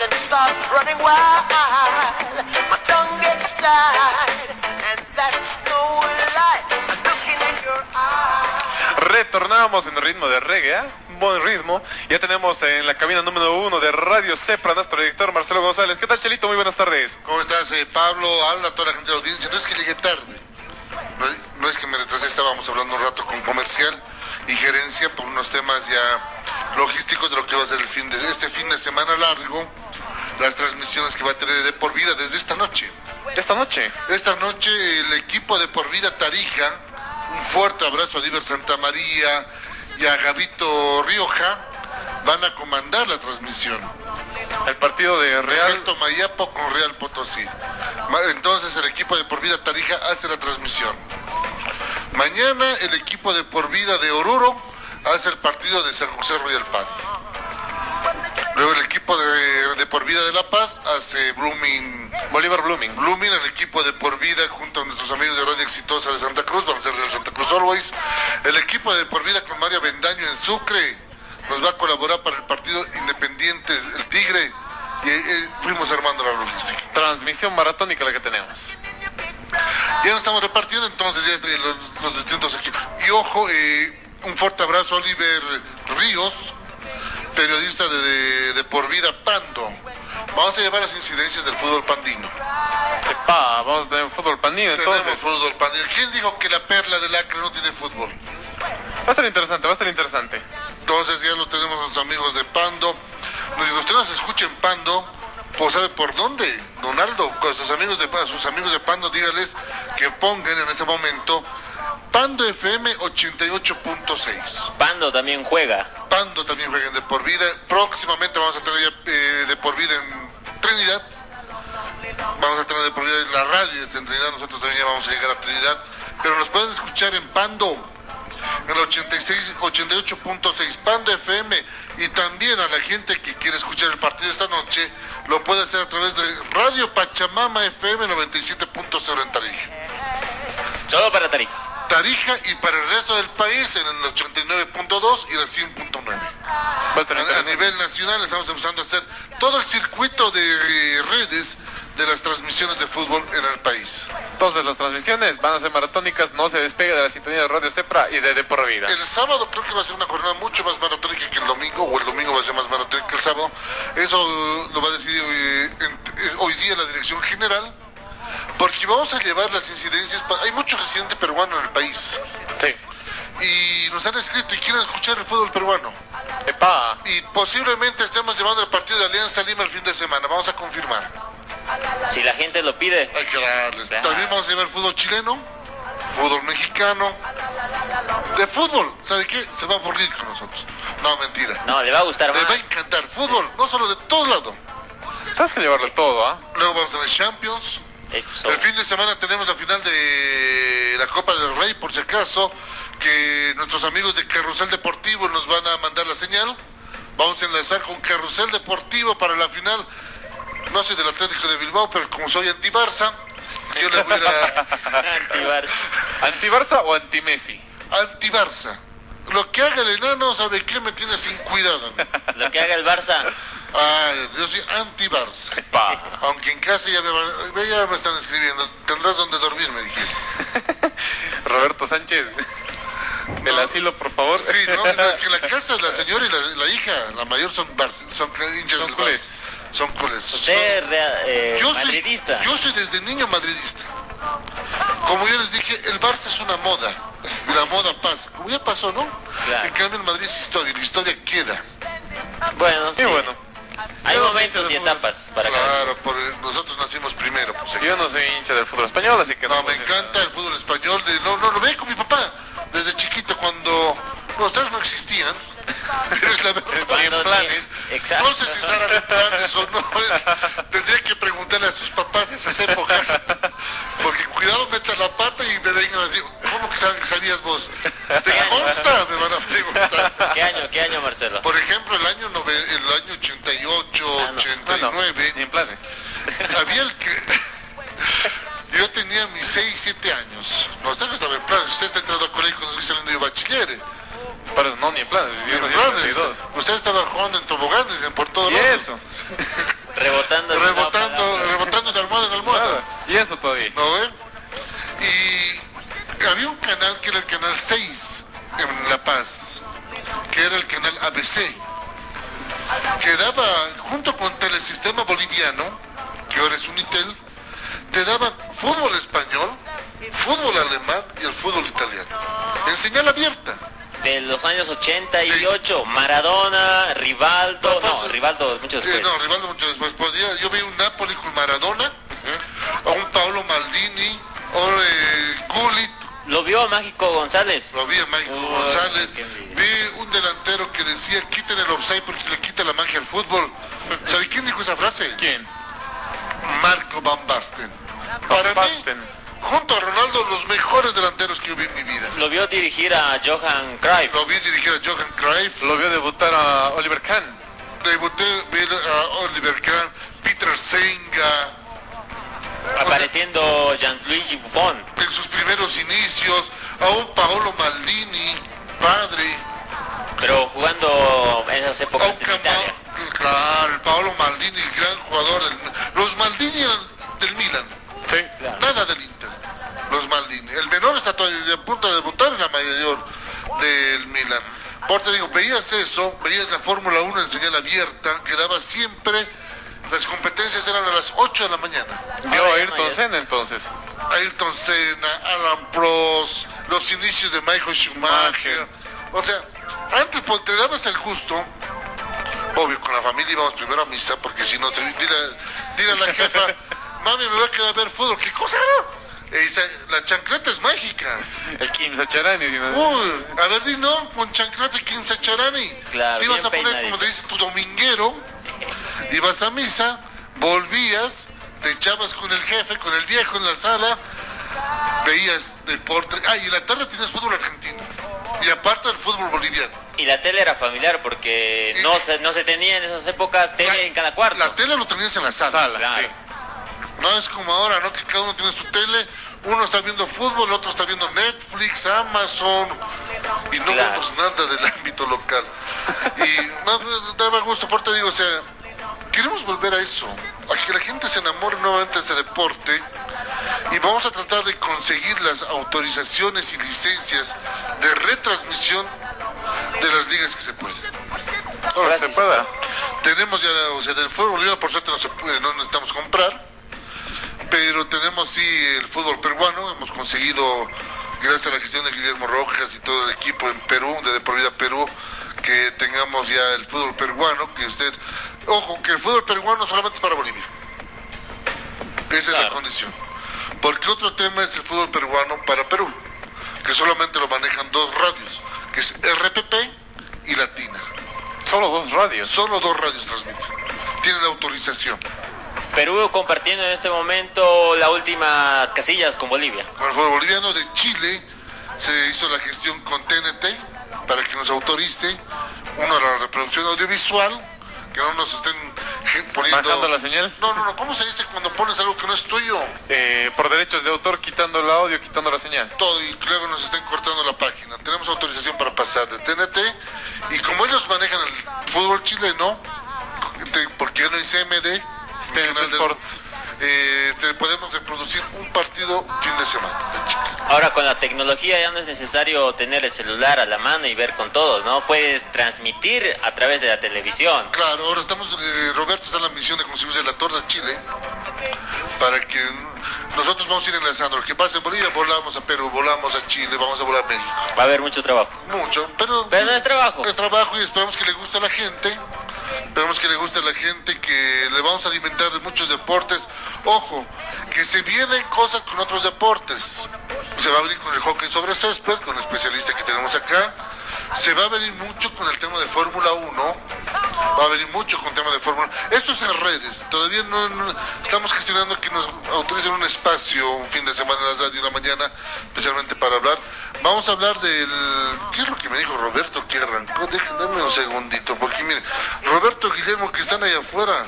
Emotions start running wild. My tongue gets tied, and that's no lie. I'm looking in your eyes. Retornamos en ritmo de reggae, ¿eh? un buen ritmo. Ya tenemos en la cabina número uno de Radio Cepra nuestro director Marcelo González. ¿Qué tal, Chelito? Muy buenas tardes. ¿Cómo estás, eh, Pablo? Alda, toda la gente de la audiencia. No es que llegué tarde. No, es- no es que me retrasé, estábamos hablando un rato con comercial y gerencia por unos temas ya logísticos de lo que va a ser el fin de este fin de semana largo. Las transmisiones que va a tener de por vida desde esta noche. Esta noche. Esta noche el equipo de por vida Tarija, un fuerte abrazo a Diver Santa María y a Gavito Rioja, van a comandar la transmisión. El partido de Real. Alto Mayapo con Real Potosí. Entonces el equipo de por vida Tarija hace la transmisión. Mañana el equipo de por vida de Oruro hace el partido de San José Royal Pan. Luego el equipo de, de por vida de La Paz hace Blooming. Bolívar Blooming. Blooming, el equipo de por vida junto a nuestros amigos de Radio Exitosa de Santa Cruz, van a ser del Santa Cruz Always. El equipo de por vida con Mario Bendaño en Sucre nos va a colaborar para el partido independiente, el Tigre. Y eh, fuimos armando la logística. Transmisión maratónica la que tenemos. Ya nos estamos repartiendo entonces ya los distintos equipos. Y ojo, eh, un fuerte abrazo a Oliver Ríos, periodista de, de, de Por Vida Pando. Vamos a llevar las incidencias del fútbol pandino. Epa, vamos a tener fútbol pandino entonces. Tenemos fútbol pandino. ¿Quién dijo que la perla del Acre no tiene fútbol? Va a estar interesante, va a estar interesante. Entonces ya lo tenemos los amigos de Pando. Usted nos escucha en Pando, pues sabe por dónde. Donaldo, con sus amigos de a sus amigos de Pando, dígales que pongan en este momento Pando FM 88.6. Pando también juega. Pando también jueguen de por vida. Próximamente vamos a tener ya eh, de por vida en Trinidad. Vamos a tener de por vida en la radio en Trinidad. Nosotros también ya vamos a llegar a Trinidad. Pero nos pueden escuchar en Pando, en el 86, 88.6 Pando FM. Y también a la gente que quiere escuchar el partido esta noche, lo puede hacer a través de Radio Pachamama FM 97.0 en Tarija. Solo para Tarija. Tarija y para el resto del país en el 89.2 y el 100.9. Va a nivel nacional estamos empezando a hacer todo el circuito de eh, redes de las transmisiones de fútbol en el país. Entonces las transmisiones van a ser maratónicas, no se despegue de la sintonía de Radio Cepra y de De Por Vida. El sábado creo que va a ser una jornada mucho más maratónica que el domingo, o el domingo va a ser más maratónica que el sábado. Eso eh, lo va a decidir eh, en- es hoy día la dirección general, porque vamos a llevar las incidencias. pa- Hay mucho residente peruano en el país Sí. y nos han escrito y quieren escuchar el fútbol peruano. Epa, Y posiblemente estemos llevando el partido de Alianza Lima el fin de semana. Vamos a confirmar. Si la gente lo pide. Hay que darles. Claro. También vamos a llevar fútbol chileno, fútbol mexicano. De fútbol, ¿sabe qué? Se va a aburrir con nosotros. No, mentira. No, le va a gustar Le más. va a encantar. Fútbol, no solo de todos lados. tienes que llevarle todo, ¿ah? Luego vamos a tener Champions. El fin de semana tenemos la final de la Copa del Rey, por si acaso, que nuestros amigos de Carrusel Deportivo nos van a mandar la señal. Vamos a enlazar con Carrusel Deportivo para la final. No soy del Atlético de Bilbao, pero como soy anti-Barça, yo le voy a ir a- Antibar. ¿Anti-Barça o anti-Messi? Anti-Barça. Lo que haga el enano, ¿sabe qué? Me tiene sin cuidado. Lo que haga el Barça. Ah, yo soy anti-Barça. Pa. Aunque en casa ya me, ya me están escribiendo. Tendrás donde dormir, me dijeron. Roberto Sánchez. El No. asilo, por favor. Sí, no, no, es que la casa la señora y la, la hija, la mayor son Barça, son hinchas Son del. Barça. Son culés. Usted es rea- eh, Yo soy, madridista. yo soy desde niño madridista. Como ya les dije, el Barça es una moda. Y la moda pasa. Como ya pasó, ¿no? Claro. En cambio el Madrid es historia. y La historia queda. Bueno, sí. Y bueno, Hay momentos y etapas para Claro, por, nosotros nacimos primero. Pues, yo no soy hincha del fútbol español, así que No, no. me encanta el fútbol español. De, no, no, lo ve con mi papá. Desde chiquito, cuando no, ustedes no existían. Es la verdad. planes. Exacto. No sé si estarán en planes o no. Tendría que preguntarle a sus papás de esas épocas. Porque cuidado, metan la pata y me vengan a decir, ¿cómo que sabías vos? ¿Te consta? Me van a preguntar. ¿Qué año, qué año, Marcelo? Por ejemplo, el año, nove- el año 88, Ah, no. No, no, 89, ni en planes. había el que... Yo tenía mis 6, 7 años. No, usted no estaba en planes. Usted está entrando al colegio cuando estoy saliendo de bachiller. Pero no, ni en planes. Yo En planes. 92. Usted estaba jugando en toboganes en por todo Y eso. Rebotando. Rebotando, rebotando de almohada en almohada. Nada. Y eso todavía. ¿No canal que era el canal 6 en La Paz, que era el canal ABC, que daba, junto con Telesistema Boliviano, que ahora es Unitel, te daban fútbol español, fútbol alemán y el fútbol italiano. En señal abierta. De los años 88, Maradona, Rivaldo, no, Rivaldo mucho Sí, después. no, Rivaldo mucho después. Podía- yo vi un Napoli con Maradona, a un Paolo Maldini, o eh, Lo vio Mágico González. Lo vi a Uy, González. Vi un delantero que decía quiten el offside porque le quita la magia al fútbol. ¿Sabe quién dijo esa frase? ¿Quién? Marco Van Basten. Para Basten. mí, junto a Ronaldo, los mejores delanteros que yo vi en mi vida. Lo vio dirigir a Johan Cruyff. Lo vi dirigir a Johan Cruyff, Lo vio debutar a Oliver Kahn. debuté a Oliver Kahn, Peter Senga, Apareciendo Gianluigi Buffon. en sus primeros inicios, a un Paolo Maldini, padre, Pero jugando en esas épocas en Cama- Italia. claro, el Paolo Maldini, gran jugador. del- los Maldini del Milan. Sí. Nada del Inter. Los Maldini. El menor está todavía a punto de debutar en la mayor del Milan. Por te digo, veías eso, veías la Fórmula 1 en señal abierta, que daba siempre, las competencias eran a las 8 de la mañana. Vio a Ayrton Senna entonces. Ayrton Senna, Alan Prost, los inicios de Michael Schumacher. O sea, antes pues, te dabas el gusto, obvio, con la familia íbamos primero a misa, porque si no, te, dile, dile a la jefa, mami, me voy a quedar a ver fútbol. ¿Qué cosa era? E dice, la chancleta es mágica. El Kim Sacharani. si no- Uy, a ver, di no, con chancleta y Kim Sacharani. Claro, Te ibas a poner, peinadito. como te dice, tu dominguero, ibas a misa, volvías, te echabas con el jefe, con el viejo en la sala, veías deporte. Ah, y en la tarde tenías fútbol argentino. Y aparte del fútbol boliviano. Y la tele era familiar porque no se, no se tenía en esas épocas tele en cada cuarto. La tele lo tenías en la sala. Sala, Claro. sí. No es como ahora, ¿no? Que cada uno tiene su tele, uno está viendo fútbol, el otro está viendo Netflix, Amazon, y no Claro. vemos nada del ámbito local. Y no, no, daba gusto, por te digo, o sea, queremos volver a eso, a que la gente se enamore nuevamente de ese deporte, y vamos a tratar de conseguir las autorizaciones y licencias de retransmisión de las ligas que se pueden. Que se pueda. Tenemos ya, o sea, del fútbol boliviano por suerte no, se puede, no necesitamos comprar, pero tenemos sí el fútbol peruano, hemos conseguido, gracias a la gestión de Guillermo Rojas y todo el equipo en Perú, de De Por Vida Perú, que tengamos ya el fútbol peruano, que usted, ojo, que el fútbol peruano solamente es para Bolivia. Esa es la condición. Porque otro tema es el fútbol peruano para Perú, que solamente lo manejan dos radios, que es RPP y Latina. Solo dos radios. Solo dos radios transmiten. Tienen la autorización. Perú compartiendo en este momento las últimas casillas con Bolivia. Con el fútbol boliviano de Chile se hizo la gestión con TNT para que nos autorice, uno, la reproducción audiovisual, que no nos estén poniendo... Bajando la señal. No, no, no, ¿cómo se dice cuando pones algo que no es tuyo? Eh, por derechos de autor, quitando el audio, quitando la señal. todo y luego nos están cortando la página. Tenemos autorización para pasar de TNT y como ellos manejan el fútbol chileno, porque no hay CMD, TNT Sports. Eh, te podemos reproducir un partido fin de semana. Ahora con la tecnología ya no es necesario tener el celular a la mano y ver con todos, ¿no? Puedes transmitir a través de la televisión. Claro, ahora estamos, eh, Roberto está en la misión de conseguirse la torre a Chile para que nosotros vamos a ir enlazando. Lo que pasa en Bolivia, volamos a Perú, volamos a Chile, vamos a volar a México. Va a haber mucho trabajo. Mucho, pero... Pero no es trabajo. Es trabajo y esperamos que le guste a la gente. Esperamos que le guste a la gente, que le vamos a alimentar de muchos deportes. Ojo, que se vienen cosas con otros deportes. Se va a venir con el hockey sobre césped, con el especialista que tenemos acá. Se va a venir mucho con el tema de Fórmula 1. Va a venir mucho con el tema de Fórmula Esto es en redes. Todavía no, estamos gestionando que nos autoricen un espacio un fin de semana en la radio una mañana, especialmente para hablar. Vamos a hablar del... ¿Qué es lo que me dijo Roberto que arrancó? Déjenme un segundito, porque miren, Roberto Guillermo que están ahí afuera,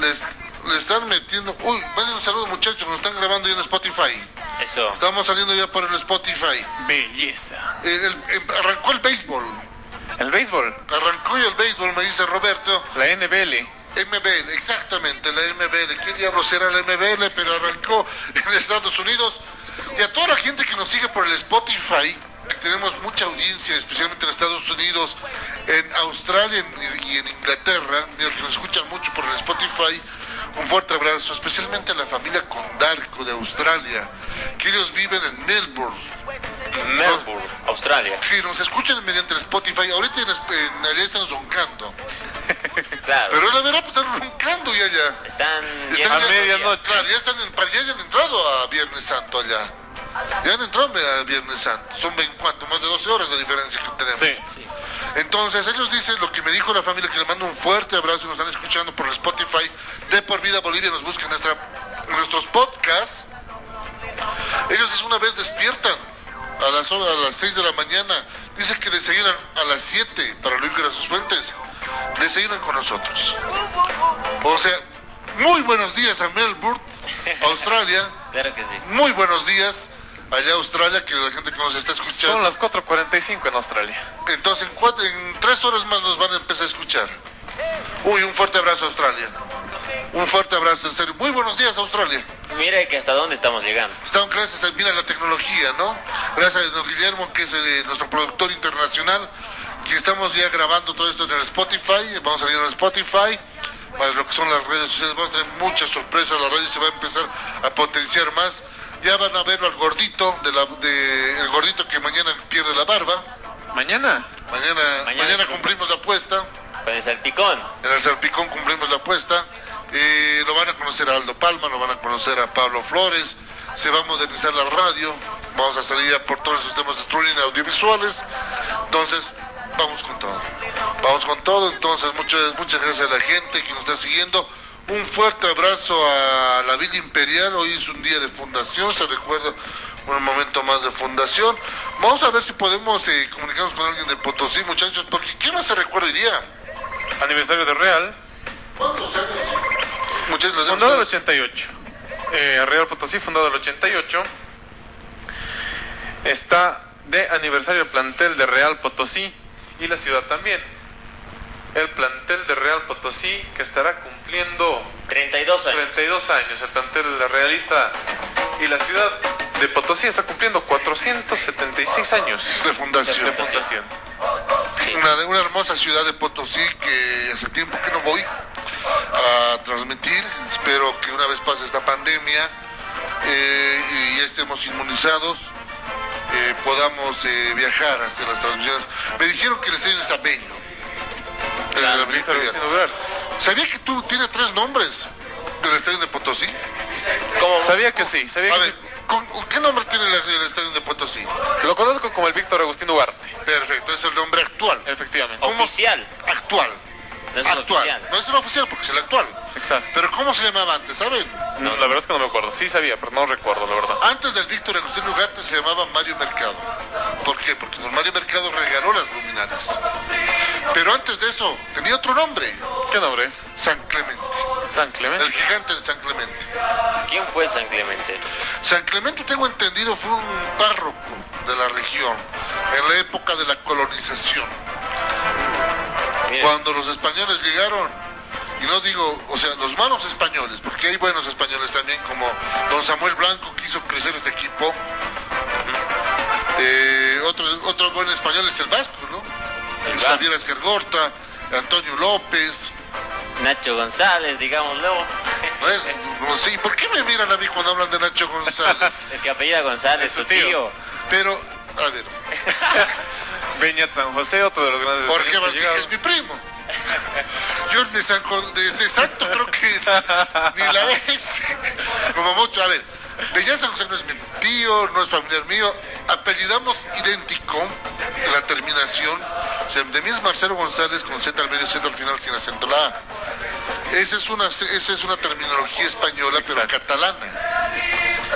les, le están metiendo... Uy, manden un saludo muchachos, nos están grabando ya en Spotify. Eso. Estamos saliendo ya por el Spotify. Belleza. El- el- el- arrancó el béisbol. El béisbol, Arrancó ya el béisbol, me dice Roberto. la NBL. MBL, exactamente, la MBL. ¿Qué diablos era la MBL? Pero arrancó en Estados Unidos. Y a toda la gente que nos sigue por el Spotify, que tenemos mucha audiencia, especialmente en Estados Unidos, en Australia y en Inglaterra, y los que nos escuchan mucho por el Spotify, un fuerte abrazo, especialmente a la familia Condarco de Australia, que ellos viven en Melbourne. Melbourne, Australia. Sí, nos escuchan mediante el Spotify. Ahorita en, en allá están roncando. Claro. Pero la verdad, pues están roncando ya allá. Están Están a medianoche. Claro, ya están en, ya han entrado a Viernes Santo allá. Ya han entrado a Viernes Santo. Son 20, ¿cuánto? Más de 12 horas la diferencia que tenemos. Sí. Entonces, ellos dicen lo que me dijo la familia, que le mando un fuerte abrazo y nos están escuchando por el Spotify de Por Vida Bolivia, nos buscan nuestra, nuestros podcasts. Ellos dicen una vez despiertan a las, a las 6 de la mañana, dicen que desayunan a las 7 para a sus fuentes, desayunan con nosotros. O sea, muy buenos días a Melbourne, Australia, Claro que sí. muy buenos días allá a Australia, que la gente que nos está escuchando. Son las 4.45 en Australia. Entonces, en, cuatro- en tres horas más nos van a empezar a escuchar. Uy, un fuerte abrazo a Australia. Un fuerte abrazo, en serio. Muy buenos días, Australia. Mire que hasta dónde estamos llegando. Estamos gracias a, mira, la tecnología, ¿no? Gracias a don Guillermo, que es eh, nuestro productor internacional, que estamos ya grabando todo esto en el Spotify. Vamos a salir en el Spotify. Para lo que son las redes sociales, vamos a tener muchas sorpresas. La radio se va a empezar a potenciar más. Ya van a verlo al gordito, de la, de, el gordito que mañana pierde la barba. ¿Mañana? Mañana, Mañana. mañana cumplimos la apuesta. Con el salpicón. En el Salpicón cumplimos la apuesta. Eh, lo van a conocer a Aldo Palma, lo van a conocer a Pablo Flores. Se va a modernizar la radio. Vamos a salir ya por todos esos temas de streaming audiovisuales. Entonces, vamos con todo. Vamos con todo. Entonces, muchas, muchas gracias a la gente que nos está siguiendo. Un fuerte abrazo a la Villa Imperial. Hoy es un día de fundación, se recuerda un momento más de fundación. Vamos a ver si podemos eh, comunicarnos con alguien de Potosí, muchachos, porque ¿qué más se recuerda hoy día? Aniversario de Real. ¿Cuántos años? Muchachos, Fundado el damos- 88. Eh, Real Potosí, fundado el 88. Está de aniversario el plantel de Real Potosí y la ciudad también. El plantel de Real Potosí que estará cumpliendo 32 años. 32 años. El plantel realista y la ciudad de Potosí está cumpliendo 476 años de fundación. de fundación. Sí. Una, una hermosa ciudad de Potosí que hace tiempo que no voy a transmitir. Espero que una vez pase esta pandemia eh, y ya estemos inmunizados, eh, podamos eh, viajar hacia las transmisiones. Me dijeron que el estadio está bello. ¿Sabía que tú tienes tres nombres del estadio de Potosí? ¿Cómo? Sabía que sí, sabía A que ver, ¿con- con ¿qué nombre tiene el, el estadio de Potosí? sí. Lo conozco como el Víctor Agustín Ugarte, Perfecto, es el nombre actual. efectivamente. ¿Cómo? Oficial. Actual. No es el actual. oficial. No es el oficial porque es el actual. Exacto. Pero ¿cómo se llamaba antes? ¿Saben? No, la verdad es que no me acuerdo. Sí sabía, pero no recuerdo, la verdad. Antes del Víctor Agustín Ugarte se llamaba Mario Mercado. ¿Por qué? Porque don Mario Mercado regaló las luminarias. Pero antes de eso tenía otro nombre, ¿Qué nombre? San Clemente. San Clemente. El gigante de San Clemente. ¿Quién fue San Clemente? San Clemente, tengo entendido, fue un párroco de la región en la época de la colonización. Cuando los españoles llegaron, y no digo, o sea, los malos españoles, porque hay buenos españoles también, como don Samuel Blanco que hizo crecer este equipo. Eh, otro, otro buen español es el Vasco, ¿no? Javier Esquergorta, Antonio López. Nacho González, digámoslo. ¿No es? No, sí, ¿por qué me miran a mí cuando hablan de Nacho González? Es que apellida González, Es su tío. tío. Pero, a ver, Beñat San José, otro de los grandes ¿por qué españoles que Martín, que es mi primo? Yo de, San, de, de Santo creo que ni la es. Como mucho, a ver, Bellán San José no es mi tío, no es familiar mío, apellidamos idéntico la terminación. O sea, de mí es Marcelo González con Z al medio, Z al final sin acento la A. Esa es una, esa es una terminología española, pero catalana.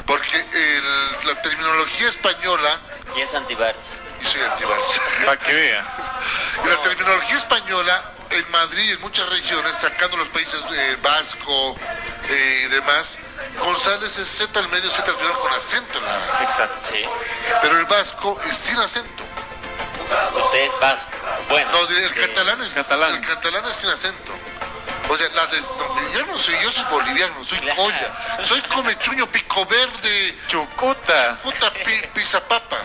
Porque el- la terminología española, Y es anti-Barça. y soy anti-Barça. Para que vea. Y la terminología española en Madrid, en muchas regiones, sacando los países eh, vasco eh, y demás, González es Z al medio, Z al final con acento en la A. Exacto. Sí. Pero el vasco es sin acento. Usted es vasco. Bueno. No, el catalán es Catalán. el catalán es sin acento. O sea, la de, no, yo no soy, yo soy boliviano, soy Claro. colla, soy comechuño, pico verde, Chucuta. puta pi, pisa papa.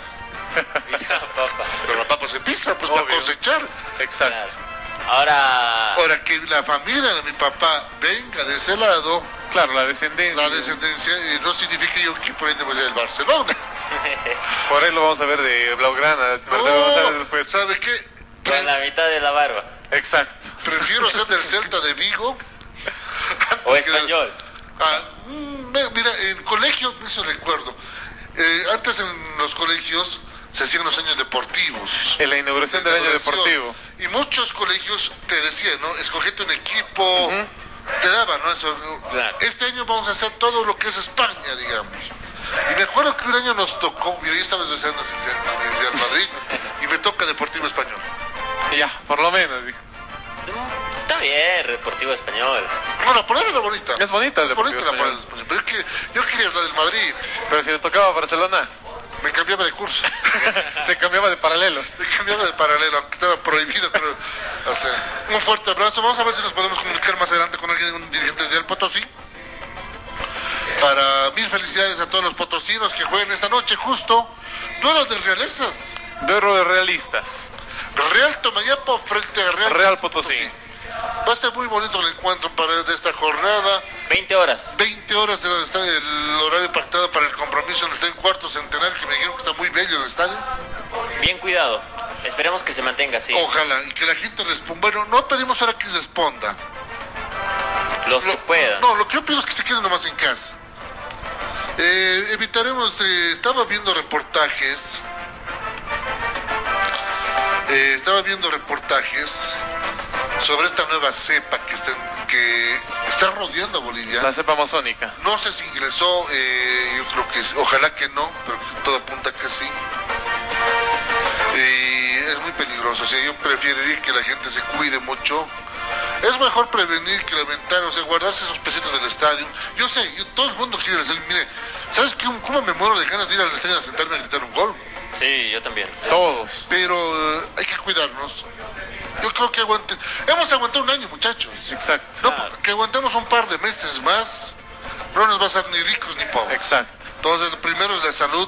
Papa. Pero la papa se pisa, pues para cosechar. Exacto. Claro. Ahora, Ahora que la familia de mi papá venga de ese lado, Claro, la descendencia. La descendencia eh, no significa yo que por ende voy a ser del Barcelona. Por ahí lo vamos a ver de Blaugrana, No. ¿Sabe qué? Con la mitad de la barba. Exacto. prefiero ser del Celta de Vigo. O español. Ah, mm, mira, en colegio, eso recuerdo. eh, antes en los colegios se hacían los años deportivos. En la inauguración del año deportivo. Y muchos colegios te decían, ¿no? Escogete un equipo, te daban, ¿no? Eso. Este año vamos a hacer todo lo que es España, digamos. Y me acuerdo que un año nos tocó, mira, yo estaba deseando ser Madrid, y me toca Deportivo Español. Y ya, por lo menos. dijo. Está bien, Deportivo Español. No, la polera era bonita. Es bonita el Es bonita la Español. pero es que yo quería hablar del Madrid, Pero si le tocaba a Barcelona, me cambiaba de curso. se cambiaba de paralelo. Me cambiaba de paralelo, aunque estaba prohibido, pero... o sea, un fuerte abrazo. Vamos a ver si nos podemos comunicar más adelante con alguien, un dirigente del Potosí. Para mil felicidades a todos los potosinos que jueguen esta noche, justo. Duelo de realezas. Duero de realistas. Real Tomayapo frente a Real, Real Potosí. Va a estar muy bonito el encuentro para de esta jornada. 20 horas. 20 horas de está el horario pactado para el compromiso en el estadio cuarto centenario, que me dijeron que está muy bello el estadio. Bien cuidado. Esperemos que se mantenga así. Ojalá, y que la gente responda. Bueno, no pedimos ahora que responda. Los que Lo- puedan. No, lo que yo pido es que se queden nomás en casa. Eh, evitaremos, eh, estaba viendo reportajes, eh, estaba viendo reportajes sobre esta nueva cepa que está, que está rodeando a Bolivia. La cepa amazónica. No sé si ingresó, eh, yo creo que ojalá que no, pero todo apunta que sí. Y es muy peligroso, o sea, yo preferiría que la gente se cuide mucho. Es mejor prevenir que lamentar, o sea, guardarse esos pesitos del estadio. Yo sé, yo- todo el mundo quiere decir, mire, ¿sabes qué? cómo me muero de ganas de ir al estadio a sentarme a gritar un gol? Sí, yo también. Todos. Pero eh, hay que cuidarnos. Yo creo que aguante. Hemos aguantado un año, muchachos. Exacto. No, que aguantemos un par de meses más, no nos va a hacer ni ricos ni pobres. Exacto. Entonces, lo primero es la salud.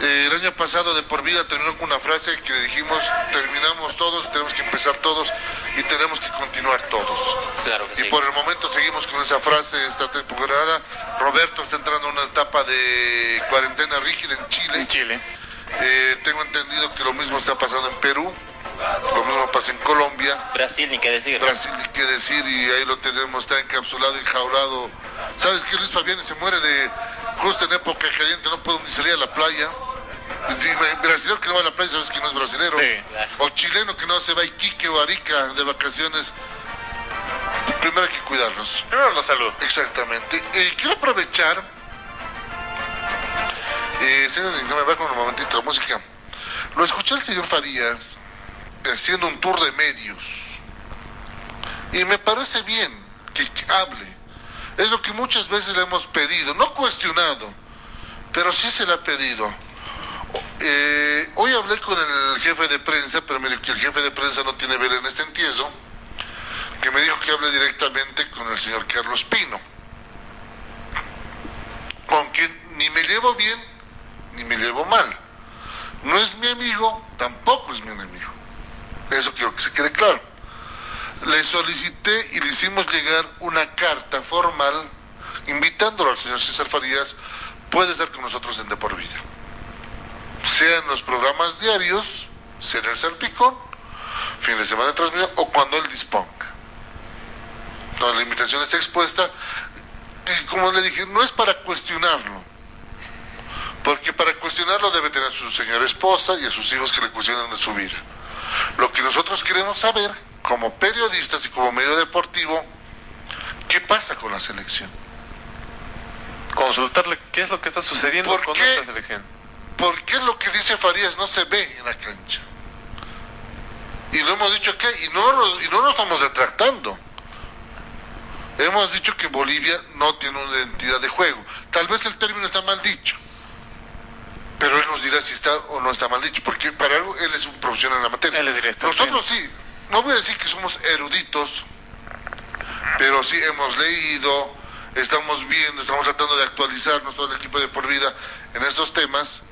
Eh, el año pasado de por vida terminó con una frase que dijimos, terminamos todos, tenemos que empezar todos y tenemos que continuar todos. Claro que Y sí. por el momento seguimos con esa frase esta temporada. Roberto está entrando en una etapa de cuarentena rígida en Chile. En Chile. Eh, tengo entendido que lo mismo está pasando en Perú, lo mismo pasa en Colombia. Brasil, ni qué decir. Brasil, ni qué decir, y ahí lo tenemos, está encapsulado, enjaulado. ¿Sabes que Luis Fabián se muere de justo en época caliente, no puedo ni salir a la playa? Y Brasilero que no va a la playa, sabes que no es brasilero. Sí. O chileno que no se va a Iquique o Arica de vacaciones. Primero hay que cuidarnos. Primero la salud. Exactamente. Eh, quiero aprovechar. Eh, señor, me va con un momentito la música. Lo escuché el señor Farías eh, haciendo un tour de medios. Y me parece bien que, hable. Es lo que muchas veces le hemos pedido, no cuestionado, pero sí se le ha pedido. Eh, hoy hablé con el jefe de prensa, pero me dijo que el jefe de prensa no tiene ver en este entiezo, que me dijo que hable directamente con el señor Carlos Pino, con quien ni me llevo bien ni me llevo mal. No es mi amigo, tampoco es mi enemigo. Eso quiero que se quede claro. Le solicité y le hicimos llegar una carta formal invitándolo al señor César Farías, puede estar con nosotros en De Por Vida. Sea en los programas diarios, sea en el Salpicón, fin de semana de transmisión o cuando él disponga. Entonces, la invitación está expuesta y como le dije, no es para cuestionarlo, porque para cuestionarlo debe tener a su señora esposa y a sus hijos que le cuestionan de su vida. Lo que nosotros queremos saber, como periodistas y como medio deportivo, ¿qué pasa con la selección? Consultarle qué es lo que está sucediendo ¿Por con qué? nuestra selección. ¿Por qué lo que dice Farías no se ve en la cancha? Y lo hemos dicho que, y no, lo- y no lo estamos retractando. Hemos dicho que Bolivia no tiene una identidad de juego. Tal vez el término está mal dicho. Pero él nos dirá si está o no está mal dicho, porque para algo él es un profesional en la materia. Él es director, Nosotros sí, no voy a decir que somos eruditos, pero sí hemos leído, estamos viendo, estamos tratando de actualizarnos todo el equipo de por vida en estos temas,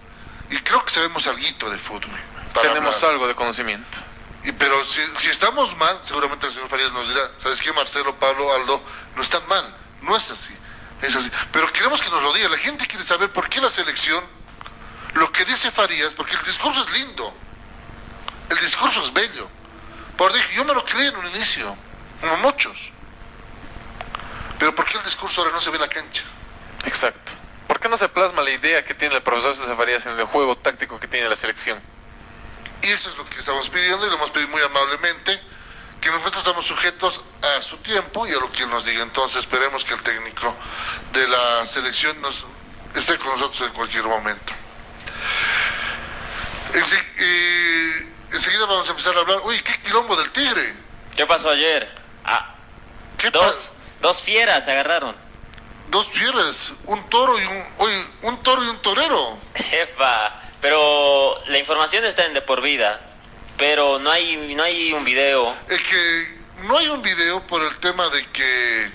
y creo que sabemos algo de fútbol. Tenemos hablar. algo de conocimiento. Y, pero si, si estamos mal, seguramente el señor Farías nos dirá, ¿sabes qué, Marcelo, Pablo, Aldo? No están mal, no es así, es así. Pero queremos que nos lo diga, la gente quiere saber por qué la selección, lo que dice Farías, porque el discurso es lindo, el discurso es bello. Por dije, yo me lo creí en un inicio, como muchos. Pero ¿por qué el discurso ahora no se ve en la cancha? Exacto. ¿Por qué no se plasma la idea que tiene el profesor César Farías en el juego táctico que tiene la selección? Y eso es lo que estamos pidiendo y lo hemos pedido muy amablemente, que nosotros estamos sujetos a su tiempo y a lo que él nos diga. Entonces esperemos que el técnico de la selección nos esté con nosotros en cualquier momento. Ense- eh, enseguida vamos a empezar a hablar, uy, qué quilombo del tigre. ¿Qué pasó ayer? Ah, ¿Qué dos, dos fieras se agarraron. Dos fieras, un toro y un, oye, un toro y un torero. Jefa, pero la información está en de por vida. Pero no hay, no hay un video. Es que no hay un video por el tema de que,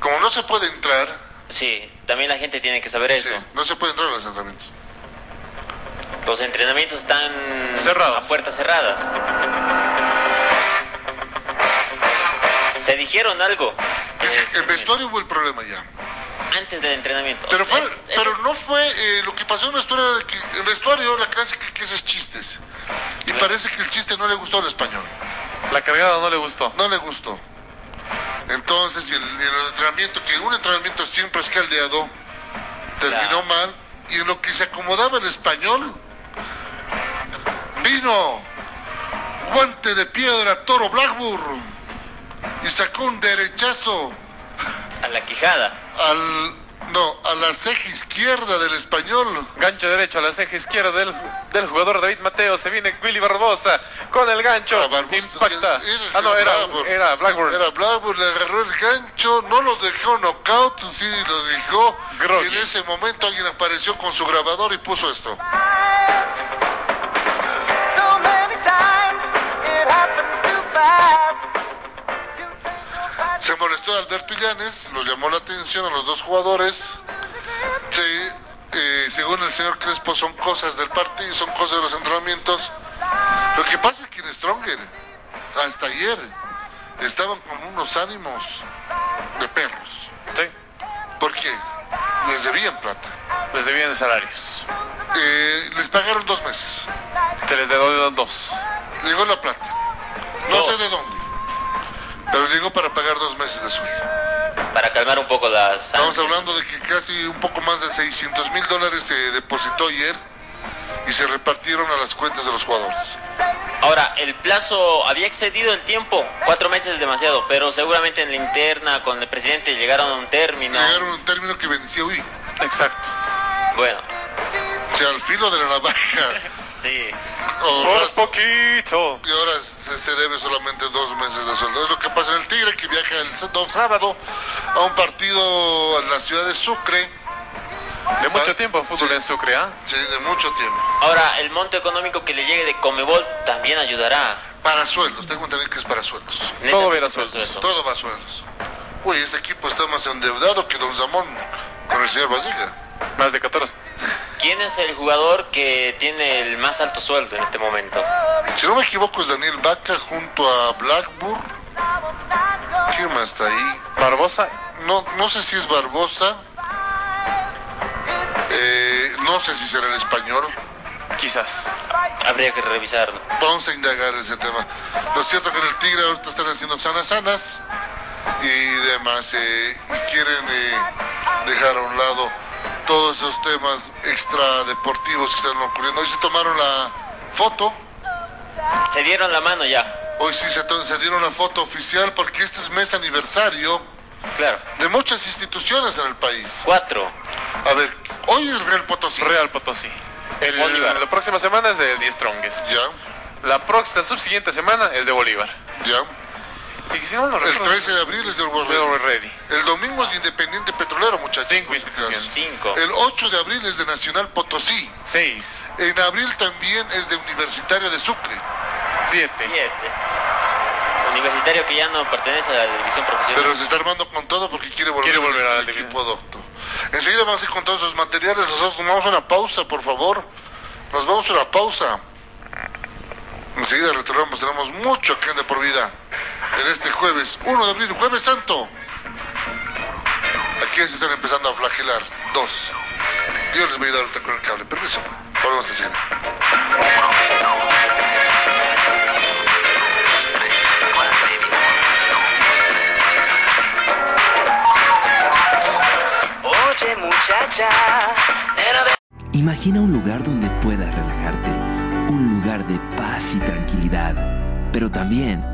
como no se puede entrar, Sí, también la gente tiene que saber eso. no se puede entrar a los entrenamientos. Los entrenamientos están Cerrados. a puertas cerradas. Se dijeron algo el vestuario hubo el problema ya. antes del entrenamiento. Pero, fue, Es- es- pero no fue eh, lo que pasó en el vestuario, de que el vestuario, la clásica que es chistes. Y parece que el chiste no le gustó al español. La cargada no le gustó. No le gustó. Entonces, y el, el entrenamiento, que un entrenamiento siempre es caldeado, terminó Claro. mal. Y en lo que se acomodaba el español, vino guante de piedra Toro Blackburn y sacó un derechazo a la quijada. al no a la ceja izquierda del español Gancho derecho a la ceja izquierda del, del jugador David Mateo. Se viene Willy Barbosa con el gancho. Ah, Barbosa, Impacta. era Ah, no, era, Blackburn. era Blackburn. era Blackburn le agarró el gancho no lo dejó knockout sí lo dejó y en ese momento alguien apareció con su grabador y puso esto se molestó Alberto Illanes lo llamó la atención a los dos jugadores Sí, eh, según el señor Crespo son cosas del partido son cosas de los entrenamientos lo que pasa es que en Stronger hasta ayer estaban con unos ánimos de perros Sí, ¿Por qué? Les debían plata. les debían salarios. Eh, les pagaron dos meses. Se les debo dos. Llegó la plata. No sé de dónde. Pero llegó para pagar dos meses de sueldo. Para calmar un poco las Estamos hablando de que casi un poco más de 600 mil dólares se depositó ayer y se repartieron a las cuentas de los jugadores. Ahora, el plazo había excedido el tiempo, cuatro meses es demasiado, pero seguramente en la interna con el presidente llegaron a un término. Llegaron a un término que venía hoy. Exacto. Bueno, O sea, al filo de la navaja. sí. Por poquito. y ahora se, se debe solamente dos meses de sueldo. Es lo que pasa en el Tigre que viaja el sábado a un partido en la ciudad de Sucre. De mucho tiempo fútbol en Sucre, ¿ah? Sí, de mucho tiempo. Ahora, el monto económico que le llegue de Comebol también ayudará. Para sueldos, tengo entendido que es para sueldos. Todo verá Netamente sueldos. Todo va a sueldos. Uy, este equipo está más endeudado que Don Zamón con el señor Basile. Más de 14. ¿Quién es el jugador que tiene el más alto sueldo en este momento? Si no me equivoco es Daniel Vaca junto a Blackburn. ¿Quién más está ahí? Barbosa, No, no sé si es Barbosa. Eh, no sé si será el español. quizás. Habría que revisarlo. Vamos a indagar ese tema. Lo cierto que en el Tigre ahorita están haciendo sanas sanas y demás. eh, y quieren eh, dejar a un lado todos esos temas extradeportivos que están ocurriendo. Hoy se tomaron la foto. Se dieron la mano ya. Hoy sí se, dieron la foto oficial porque este es mes aniversario Claro. de muchas instituciones en el país. Cuatro. A ver, hoy es Real Potosí. Real Potosí. El- Bolívar. la próxima semana es del 10 Strongest. Ya, La próxima, la subsiguiente semana es de Bolívar. ya. Y si no, El recuerdo. 13 de abril es del World de Ready. Ready. El domingo es de Independiente Petrolero, muchachos. Cinco instituciones. Cinco. El 8 de abril es de Nacional Potosí. 6, En abril también es de Universitario de Sucre. 7. Siete. Universitario que ya no pertenece a la división profesional. Pero se está armando con todo porque quiere volver, Quiere volver a la al división. equipo adopto. Enseguida vamos a ir con todos esos materiales. Nosotros tomamos una pausa, por favor. Nos vamos a una pausa. Enseguida retornamos. Tenemos mucho que ande por vida en este jueves 1 de abril, jueves santo. Aquí se están empezando a flagelar. Dos. Yo les voy a dar ahorita con el cable. Permiso. Volvemos enseguida. Oye muchacha. Imagina un lugar donde puedas relajarte, un lugar de paz y tranquilidad, pero también